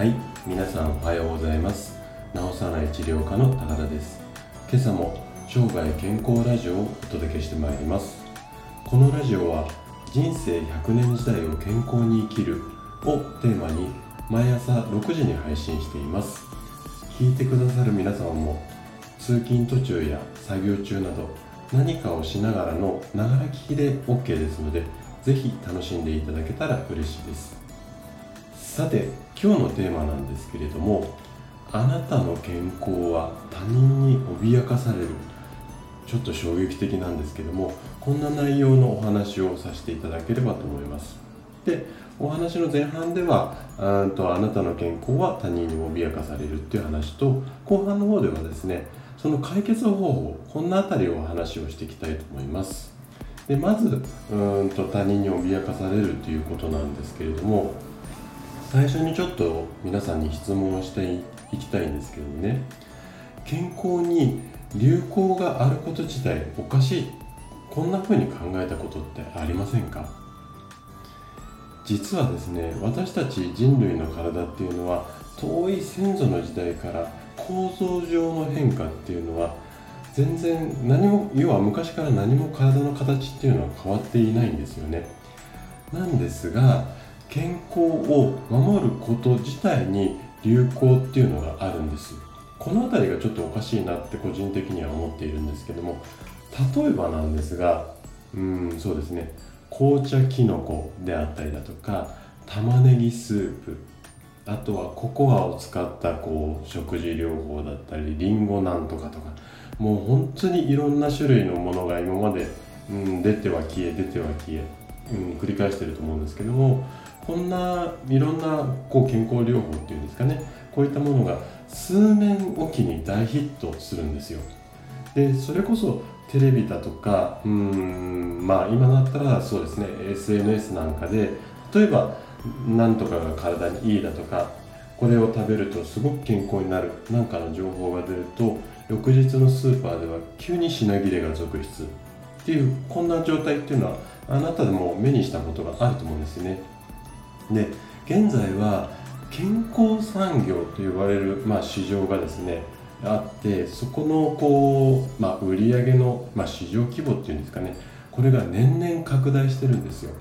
はい皆さんおはようございます。治さない治療科の高田です。今朝も生涯健康ラジオをお届けしてまいります。このラジオは人生100年時代を健康に生きるをテーマに毎朝6時に配信しています。聞いてくださる皆様も通勤途中や作業中など何かをしながらのながら聞きで OK ですのでぜひ楽しんでいただけたら嬉しいです。さて今日のテーマなんですけれどもあなたの健康は他人に脅かされる。ちょっと衝撃的なんですけどもこんな内容のお話をさせていただければと思います。でお話の前半ではあとあなたの健康は他人に脅かされるっていう話と後半の方ではですねその解決方法こんなあたりをお話をしていきたいと思います。でまずうんと他人に脅かされるということなんですけれども最初にちょっと皆さんに質問していきたいんですけどね。健康に流行があること自体おかしい。こんな風に考えたことってありませんか？実はですね私たち人類の体っていうのは遠い先祖の時代から構造上の変化っていうのは全然何も要は昔から何も体の形っていうのは変わっていないんですよね。なんですが健康を守ること自体に流行っていうのがあるんです。この辺りがちょっとおかしいなって個人的には思っているんですけども例えばなんですがうんそうですね。紅茶きのこであったりだとか玉ねぎスープあとはココアを使ったこう食事療法だったりりんごなんとかとかもう本当にいろんな種類のものが今まで、うん、出ては消え出ては消え、うん、繰り返してると思うんですけどもこんないろんなこう健康療法っていうんですかね。こういったものが数年おきに大ヒットするんですよ。でそれこそテレビだとかうんまあ今だったらそうですね SNS なんかで例えば何とかが体にいいだとかこれを食べるとすごく健康になるなんかの情報が出ると翌日のスーパーでは急に品切れが続出っていうこんな状態っていうのはあなたでも目にしたことがあると思うんですよね。で現在は健康産業と呼ばれる、まあ、市場がですねあってそこのこう、まあ、売上の、まあ、市場規模っていうんですかねこれが年々拡大してるんですよ。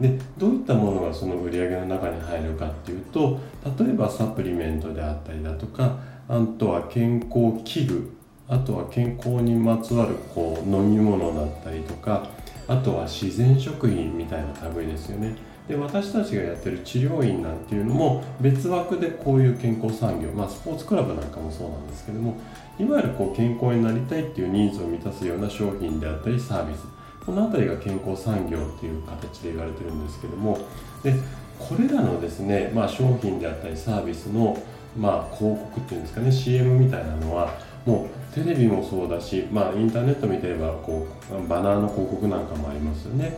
でどういったものがその売り上げの中に入るかっていうと例えばサプリメントであったりだとかあとは健康器具あとは健康にまつわるこう飲み物だったりとかあとは自然食品みたいな類ですよね。で私たちがやってる治療院なんていうのも別枠でこういう健康産業、まあ、スポーツクラブなんかもそうなんですけどもいわゆるこう健康になりたいっていうニーズを満たすような商品であったりサービスこの辺りが健康産業っていう形で言われてるんですけどもでこれらのですね、まあ、商品であったりサービスの、まあ、広告っていうんですかね CM みたいなのはもうテレビもそうだし、まあ、インターネット見てればこうバナーの広告なんかもありますよね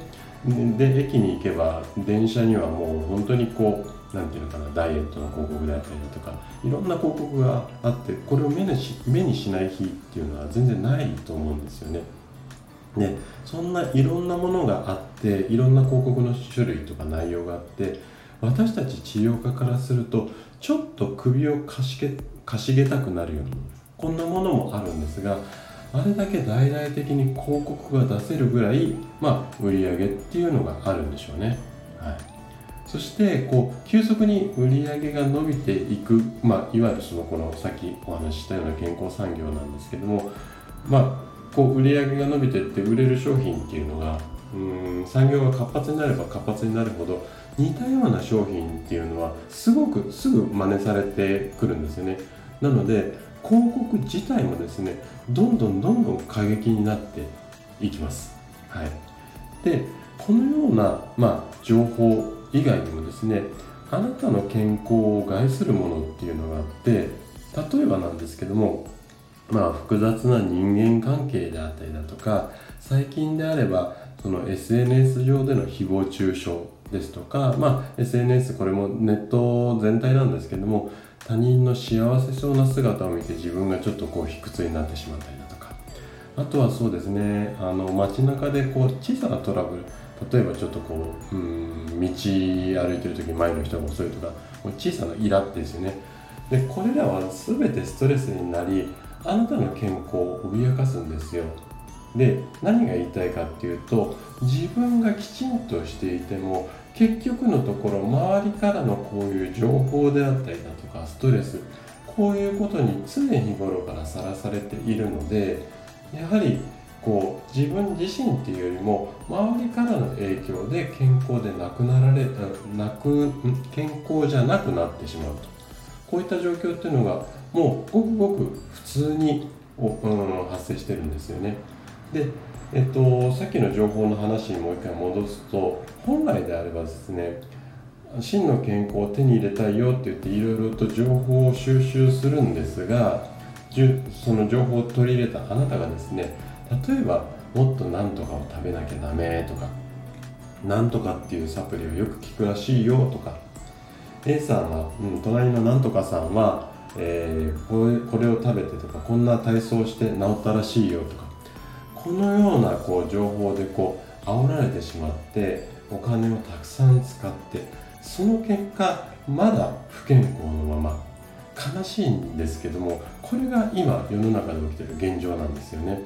で駅に行けば電車にはもう本当にこう何て言うのかなダイエットの広告であったりだとかいろんな広告があってこれを目にし目にしない日っていうのは全然ないと思うんですよね。ね、そんないろんなものがあっていろんな広告の種類とか内容があって私たち治療家からするとちょっと首をかしげかしげたくなるようにこんなものもあるんですがあれだけ大々的に広告が出せるぐらい、まあ、売り上げっていうのがあるんでしょうね。はい、そしてこう急速に売り上げが伸びていく、まあ、いわゆるそのこのさっきお話ししたような健康産業なんですけども、まあ、こう売り上げが伸びてって売れる商品っていうのがうん産業が活発になれば活発になるほど似たような商品っていうのはすごくすぐ真似されてくるんですよね。なので広告自体もですねどんどんどんどん過激になっていきます。はい、でこのような、まあ、情報以外にもですねあなたの健康を害するものっていうのがあって例えばなんですけどもまあ複雑な人間関係であったりだとか最近であればその SNS 上での誹謗中傷ですとか、まあ、SNS これもネット全体なんですけども他人の幸せそうな姿を見て自分がちょっとこう卑屈になってしまったりだとか。あとはそうですねあの街中でこう小さなトラブル例えばちょっとこううん道歩いてる時前の人が遅いとか小さなイラってですよね。でこれらは全てストレスになりあなたの健康を脅かすんですよ。で何が言いたいかっていうと自分がきちんとしていても結局のところ周りからのこういう情報であったりだとかストレスこういうことに常日頃からさらされているのでやはりこう自分自身っていうよりも周りからの影響で健康でなくなられなく健康じゃなくなってしまうとこういった状況っていうのがもうごくごく普通に、うん、発生してるんですよね。で、えっと、さっきの情報の話にもう一回戻すと本来であればですね真の健康を手に入れたいよって言っていろいろと情報を収集するんですがその情報を取り入れたあなたがですね例えばもっと何とかを食べなきゃダメとかなんとかっていうサプリをよく効くらしいよとか A さんは、うん、隣のなんとかさんは、えー、これを食べてとかこんな体操して治ったらしいよとかこのようなこう情報でこう煽られてしまってお金をたくさん使ってその結果まだ不健康のまま悲しいんですけどもこれが今世の中で起きてる現状なんですよね。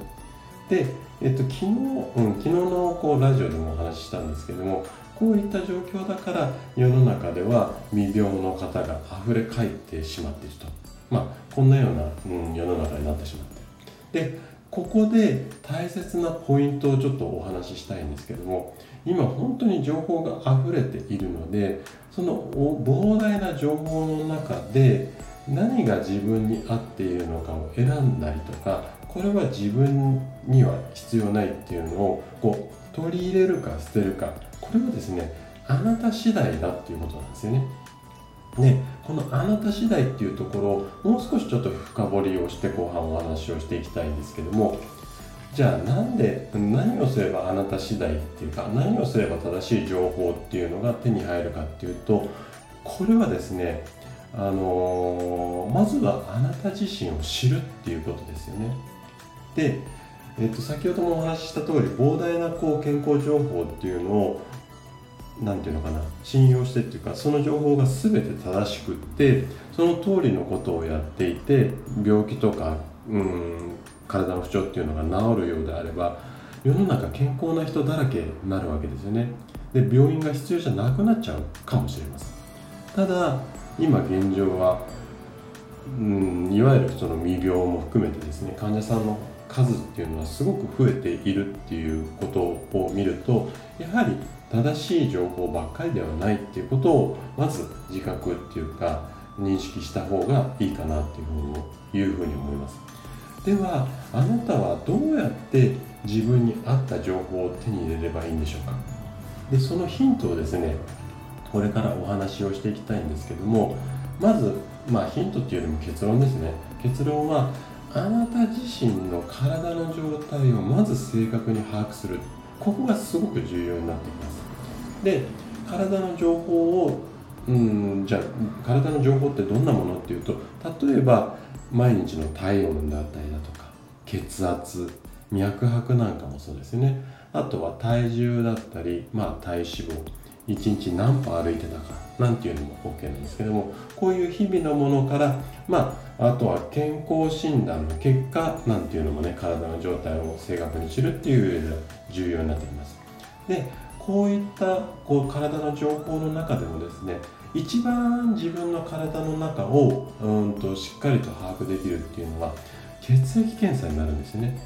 で、えっと、昨日、うん、昨日のこうラジオでもお話ししたんですけどもこういった状況だから世の中では未病の方が溢れ返ってしまっていると。まあこんなような、うん、世の中になってしまっている。でここで大切なポイントをちょっとお話ししたいんですけども今本当に情報が溢れているのでその膨大な情報の中で何が自分に合っているのかを選んだりとかこれは自分には必要ないっていうのをこう取り入れるか捨てるかこれはですねあなた次第だっていうことなんですよね。でこのあなた次第っていうところをもう少しちょっと深掘りをして後半お話をしていきたいんですけどもじゃあなんで何をすればあなた次第っていうか何をすれば正しい情報っていうのが手に入るかっていうとこれはですねあのー、まずはあなた自身を知るっていうことですよね。で、えっと、先ほどもお話しした通り膨大なこう健康情報っていうのを何て言うのかな信用してっていうかその情報が全て正しくってその通りのことをやっていて病気とかうん体の不調っていうのが治るようであれば世の中健康な人だらけになるわけですよね。で病院が必要じゃなくなっちゃうかもしれません。ただ今現状はうんいわゆるその未病も含めてですね患者さんの数っていうのはすごく増えているっていうことを見るとやはり正しい情報ばっかりではないっていうことをまず自覚っていうか認識した方がいいかなっていうふうにううに思います。ではあなたはどうやって自分に合った情報を手に入れればいいんでしょうか？でそのヒントをですねこれからお話をしていきたいんですけどもまずまあヒントっていうよりも結論ですね。結論はあなた自身の体の状態をまず正確に把握する。ここがすごく重要になってきます。で体の情報をうんじゃあ体の情報ってどんなものっていうと例えば毎日の体温だったりだとか血圧脈拍なんかもそうですね。あとは体重だったり、まあ、体脂肪1日何歩歩いてたかなんていうのも OK なんですけどもこういう日々のものからまああとは健康診断の結果なんていうのもね体の状態を正確に知るっていう上では重要になってきます。でこういったこう体の情報の中でもですね一番自分の体の中をうんとしっかりと把握できるっていうのは血液検査になるんですよね、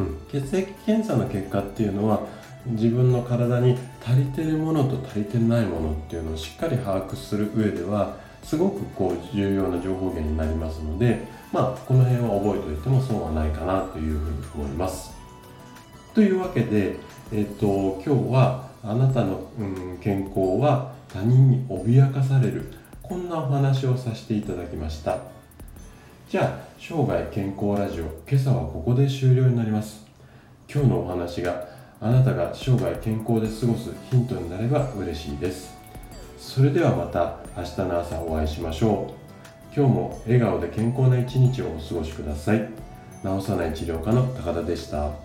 うん、血液検査の結果っていうのは自分の体に足りてるものと足りてないものっていうのをしっかり把握する上ではすごくこう重要な情報源になりますのでまあこの辺は覚えておいても損はないかなというふうに思います。というわけでえっと、今日はあなたの、うん、健康は他人に脅かされるこんなお話をさせていただきました。じゃあ生涯健康ラジオ今朝はここで終了になります。今日のお話があなたが生涯健康で過ごすヒントになれば嬉しいです。それではまた明日の朝お会いしましょう今日も笑顔で健康な一日をお過ごしください治さない治療科の高田でした。